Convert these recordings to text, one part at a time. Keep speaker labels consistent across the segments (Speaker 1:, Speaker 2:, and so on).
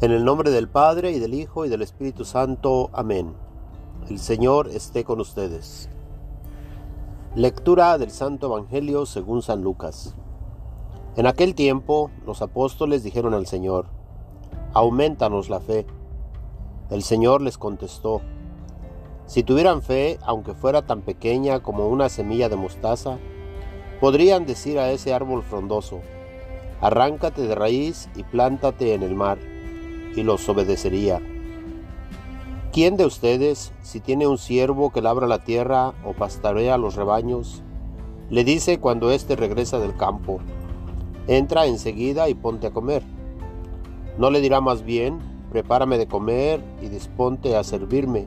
Speaker 1: En el nombre del Padre y del Hijo y del Espíritu Santo. Amén. El Señor esté con ustedes. Lectura del Santo Evangelio según San Lucas. En aquel tiempo los apóstoles dijeron al Señor, Aumentanos la fe. El Señor les contestó, Si tuvieran fe, aunque fuera tan pequeña como una semilla de mostaza, podrían decir a ese árbol frondoso, Arráncate de raíz y plántate en el mar y los obedecería. ¿Quién de ustedes, si tiene un siervo que labra la tierra o pastarea los rebaños, le dice cuando éste regresa del campo, entra enseguida y ponte a comer? ¿No le dirá más bien, prepárame de comer y disponte a servirme,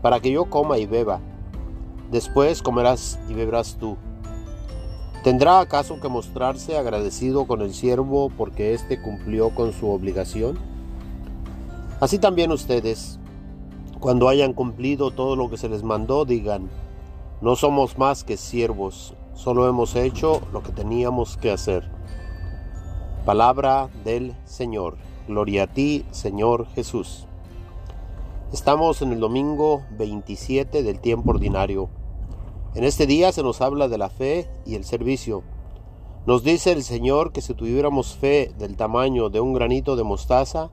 Speaker 1: para que yo coma y beba? Después comerás y beberás tú. ¿Tendrá acaso que mostrarse agradecido con el siervo porque éste cumplió con su obligación? Así también ustedes, cuando hayan cumplido todo lo que se les mandó, digan, no somos más que siervos, solo hemos hecho lo que teníamos que hacer. Palabra del Señor. Gloria a ti, Señor Jesús. Estamos en el domingo 27 del tiempo ordinario. En este día se nos habla de la fe y el servicio. Nos dice el Señor que si tuviéramos fe del tamaño de un granito de mostaza,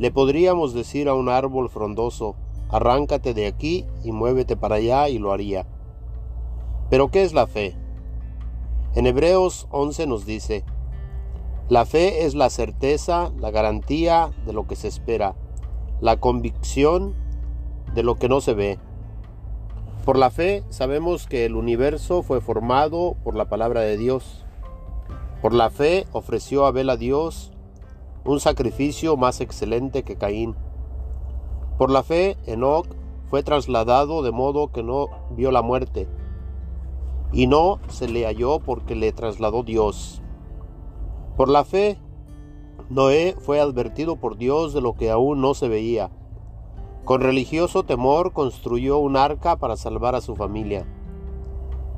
Speaker 1: le podríamos decir a un árbol frondoso, arráncate de aquí y muévete para allá y lo haría. Pero ¿qué es la fe? En Hebreos 11 nos dice, la fe es la certeza, la garantía de lo que se espera, la convicción de lo que no se ve. Por la fe sabemos que el universo fue formado por la palabra de Dios. Por la fe ofreció Abel a Dios un sacrificio más excelente que Caín. Por la fe, Enoch fue trasladado de modo que no vio la muerte, y no se le halló porque le trasladó Dios. Por la fe, Noé fue advertido por Dios de lo que aún no se veía. Con religioso temor construyó un arca para salvar a su familia.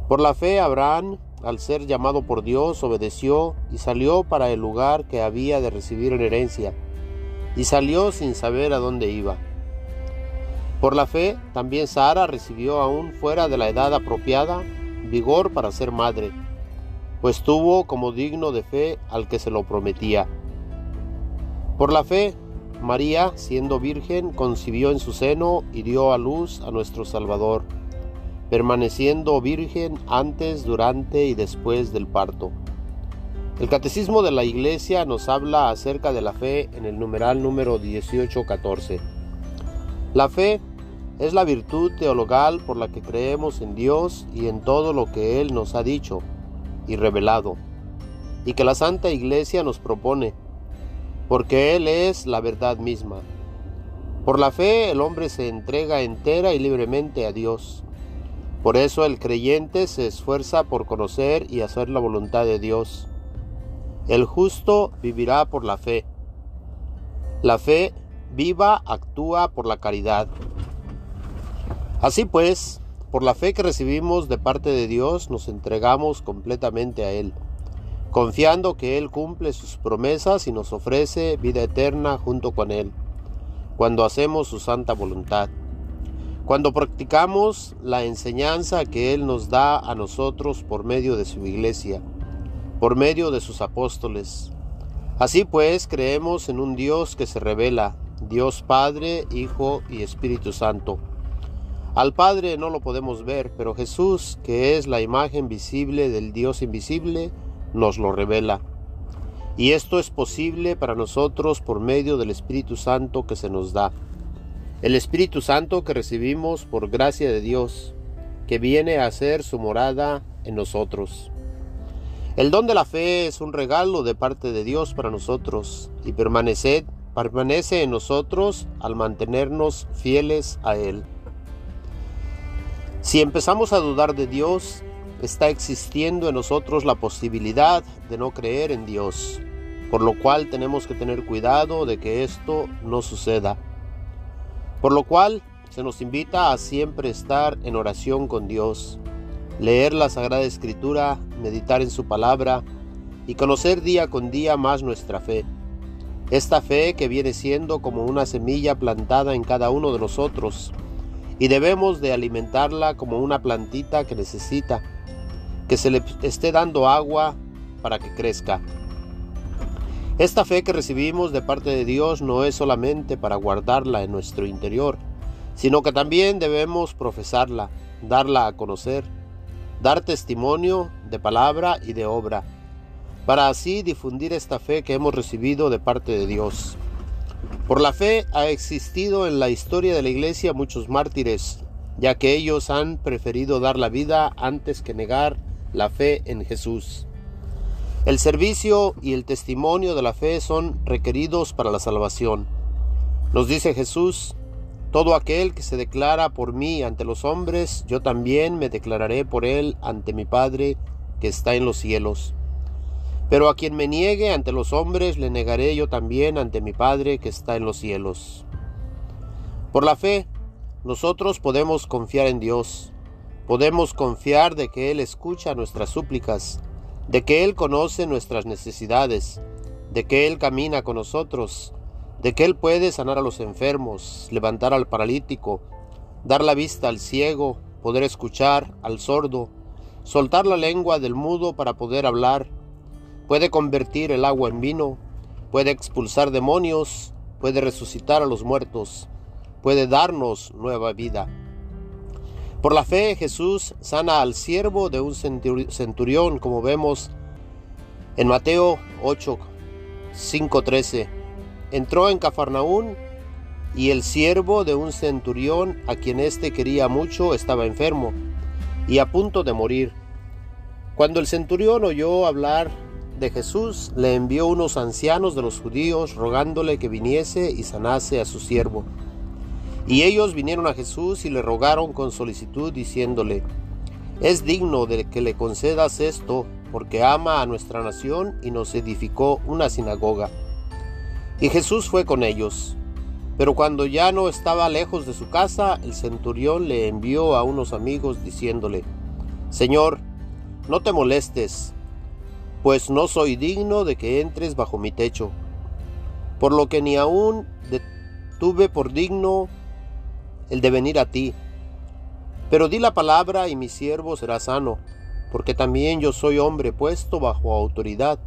Speaker 1: Por la fe, Abraham al ser llamado por Dios, obedeció y salió para el lugar que había de recibir en herencia, y salió sin saber a dónde iba. Por la fe, también Sara recibió aún fuera de la edad apropiada vigor para ser madre, pues tuvo como digno de fe al que se lo prometía. Por la fe, María, siendo virgen, concibió en su seno y dio a luz a nuestro Salvador permaneciendo virgen antes, durante y después del parto. El Catecismo de la Iglesia nos habla acerca de la fe en el numeral número 1814. La fe es la virtud teologal por la que creemos en Dios y en todo lo que Él nos ha dicho y revelado, y que la Santa Iglesia nos propone, porque Él es la verdad misma. Por la fe el hombre se entrega entera y libremente a Dios por eso el creyente se esfuerza por conocer y hacer la voluntad de Dios. El justo vivirá por la fe. La fe viva actúa por la caridad. Así pues, por la fe que recibimos de parte de Dios, nos entregamos completamente a Él, confiando que Él cumple sus promesas y nos ofrece vida eterna junto con Él, cuando hacemos su santa voluntad. Cuando practicamos la enseñanza que Él nos da a nosotros por medio de su iglesia, por medio de sus apóstoles. Así pues, creemos en un Dios que se revela, Dios Padre, Hijo y Espíritu Santo. Al Padre no lo podemos ver, pero Jesús, que es la imagen visible del Dios invisible, nos lo revela. Y esto es posible para nosotros por medio del Espíritu Santo que se nos da el Espíritu Santo que recibimos por gracia de Dios, que viene a ser su morada en nosotros. El don de la fe es un regalo de parte de Dios para nosotros y permanece, permanece en nosotros al mantenernos fieles a Él. Si empezamos a dudar de Dios, está existiendo en nosotros la posibilidad de no creer en Dios, por lo cual tenemos que tener cuidado de que esto no suceda. Por lo cual se nos invita a siempre estar en oración con Dios, leer la Sagrada Escritura, meditar en su palabra y conocer día con día más nuestra fe. Esta fe que viene siendo como una semilla plantada en cada uno de nosotros y debemos de alimentarla como una plantita que necesita que se le esté dando agua para que crezca. Esta fe que recibimos de parte de Dios no es solamente para guardarla en nuestro interior, sino que también debemos profesarla, darla a conocer, dar testimonio de palabra y de obra, para así difundir esta fe que hemos recibido de parte de Dios. Por la fe ha existido en la historia de la iglesia muchos mártires, ya que ellos han preferido dar la vida antes que negar la fe en Jesús. El servicio y el testimonio de la fe son requeridos para la salvación. Nos dice Jesús, todo aquel que se declara por mí ante los hombres, yo también me declararé por él ante mi Padre que está en los cielos. Pero a quien me niegue ante los hombres, le negaré yo también ante mi Padre que está en los cielos. Por la fe, nosotros podemos confiar en Dios, podemos confiar de que Él escucha nuestras súplicas, de que Él conoce nuestras necesidades, de que Él camina con nosotros, de que Él puede sanar a los enfermos, levantar al paralítico, dar la vista al ciego, poder escuchar al sordo, soltar la lengua del mudo para poder hablar, puede convertir el agua en vino, puede expulsar demonios, puede resucitar a los muertos, puede darnos nueva vida. Por la fe Jesús sana al siervo de un centurión, como vemos en Mateo 8, 5, 13 entró en Cafarnaún y el siervo de un centurión a quien éste quería mucho estaba enfermo y a punto de morir. Cuando el centurión oyó hablar de Jesús, le envió unos ancianos de los judíos rogándole que viniese y sanase a su siervo. Y ellos vinieron a Jesús y le rogaron con solicitud diciéndole, es digno de que le concedas esto porque ama a nuestra nación y nos edificó una sinagoga. Y Jesús fue con ellos. Pero cuando ya no estaba lejos de su casa, el centurión le envió a unos amigos diciéndole, Señor, no te molestes, pues no soy digno de que entres bajo mi techo, por lo que ni aún tuve por digno el de venir a ti. Pero di la palabra y mi siervo será sano, porque también yo soy hombre puesto bajo autoridad,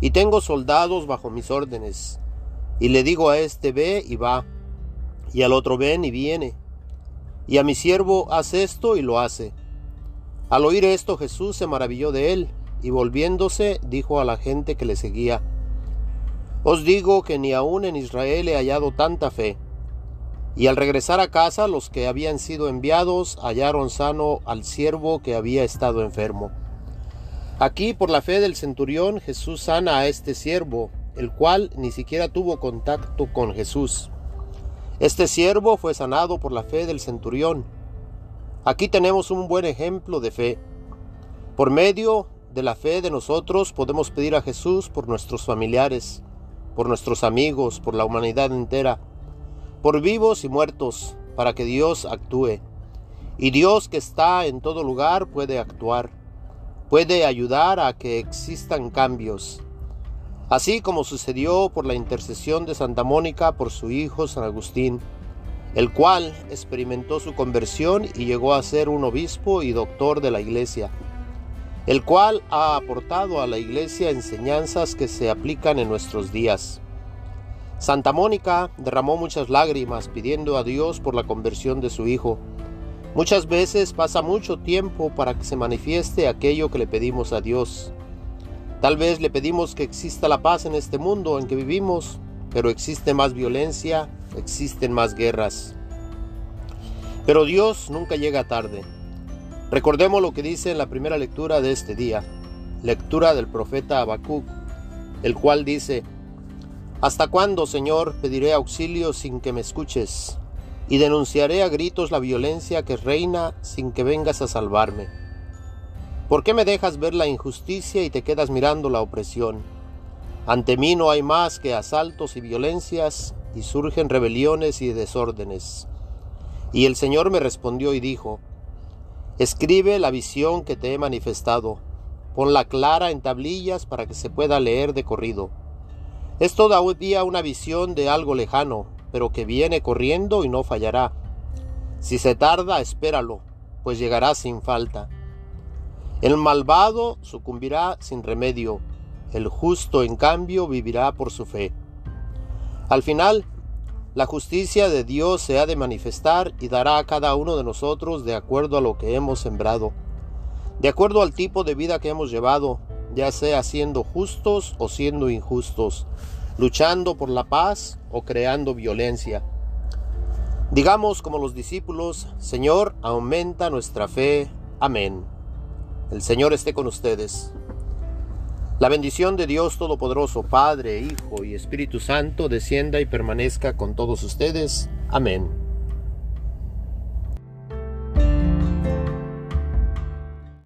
Speaker 1: y tengo soldados bajo mis órdenes. Y le digo a este ve y va, y al otro ven y viene, y a mi siervo haz esto y lo hace. Al oír esto Jesús se maravilló de él, y volviéndose dijo a la gente que le seguía, Os digo que ni aun en Israel he hallado tanta fe. Y al regresar a casa los que habían sido enviados hallaron sano al siervo que había estado enfermo. Aquí por la fe del centurión Jesús sana a este siervo, el cual ni siquiera tuvo contacto con Jesús. Este siervo fue sanado por la fe del centurión. Aquí tenemos un buen ejemplo de fe. Por medio de la fe de nosotros podemos pedir a Jesús por nuestros familiares, por nuestros amigos, por la humanidad entera, por vivos y muertos, para que Dios actúe. Y Dios que está en todo lugar puede actuar, puede ayudar a que existan cambios así como sucedió por la intercesión de Santa Mónica por su hijo San Agustín, el cual experimentó su conversión y llegó a ser un obispo y doctor de la Iglesia, el cual ha aportado a la Iglesia enseñanzas que se aplican en nuestros días. Santa Mónica derramó muchas lágrimas pidiendo a Dios por la conversión de su hijo. Muchas veces pasa mucho tiempo para que se manifieste aquello que le pedimos a Dios. Tal vez le pedimos que exista la paz en este mundo en que vivimos, pero existe más violencia, existen más guerras. Pero Dios nunca llega tarde. Recordemos lo que dice en la primera lectura de este día, lectura del profeta Habacuc, el cual dice: ¿Hasta cuándo, Señor, pediré auxilio sin que me escuches? Y denunciaré a gritos la violencia que reina sin que vengas a salvarme. ¿Por qué me dejas ver la injusticia y te quedas mirando la opresión? Ante mí no hay más que asaltos y violencias, y surgen rebeliones y desórdenes. Y el Señor me respondió y dijo, Escribe la visión que te he manifestado, ponla clara en tablillas para que se pueda leer de corrido. Es todavía una visión de algo lejano, pero que viene corriendo y no fallará. Si se tarda, espéralo, pues llegará sin falta. El malvado sucumbirá sin remedio, el justo en cambio vivirá por su fe. Al final, la justicia de Dios se ha de manifestar y dará a cada uno de nosotros de acuerdo a lo que hemos sembrado, de acuerdo al tipo de vida que hemos llevado, ya sea siendo justos o siendo injustos, luchando por la paz o creando violencia. Digamos como los discípulos, Señor, aumenta nuestra fe. Amén. El Señor esté con ustedes. La bendición de Dios Todopoderoso, Padre, Hijo y Espíritu Santo, descienda y permanezca con todos ustedes. Amén.